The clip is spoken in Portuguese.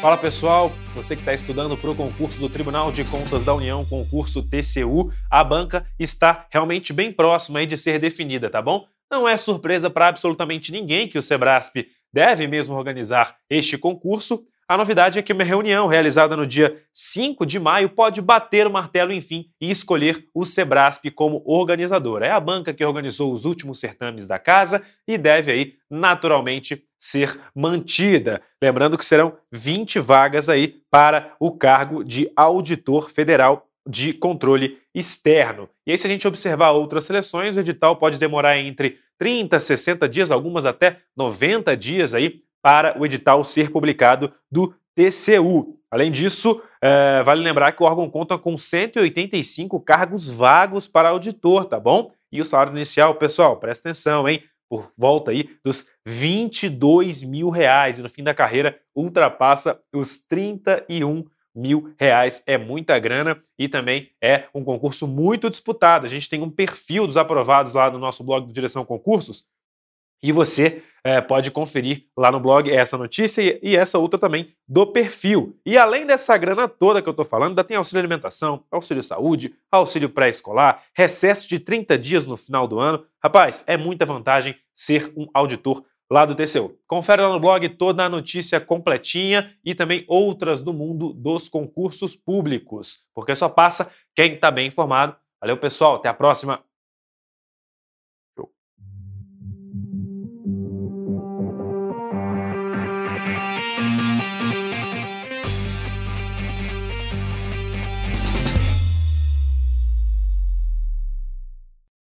Fala pessoal, você que está estudando para o concurso do Tribunal de Contas da União, concurso TCU, a banca está realmente bem próxima de ser definida, tá bom? Não é surpresa para absolutamente ninguém que o Sebrasp deve mesmo organizar este concurso, a novidade é que uma reunião realizada no dia 5 de maio pode bater o martelo, enfim, e escolher o Sebrasp como organizador. É a banca que organizou os últimos certames da casa e deve aí, naturalmente, ser mantida. Lembrando que serão 20 vagas aí para o cargo de auditor federal de controle externo. E aí, se a gente observar outras seleções, o edital pode demorar entre 30, 60 dias, algumas até 90 dias aí para o edital ser publicado do TCU. Além disso, é, vale lembrar que o órgão conta com 185 cargos vagos para auditor, tá bom? E o salário inicial, pessoal, presta atenção, hein? Por volta aí dos 22 mil reais e no fim da carreira ultrapassa os 31 mil reais. É muita grana e também é um concurso muito disputado. A gente tem um perfil dos aprovados lá no nosso blog do Direção Concursos e você é, pode conferir lá no blog essa notícia e, e, essa outra também do perfil. E além dessa grana toda que eu estou falando, ainda tem auxílio alimentação, auxílio saúde, auxílio pré-escolar, recesso de 30 dias no final do ano. Rapaz, é muita vantagem ser um auditor lá do TCU. Confere lá no blog toda a notícia completinha e também outras do mundo dos concursos públicos, porque só passa quem está bem informado. Valeu, pessoal. Até a próxima.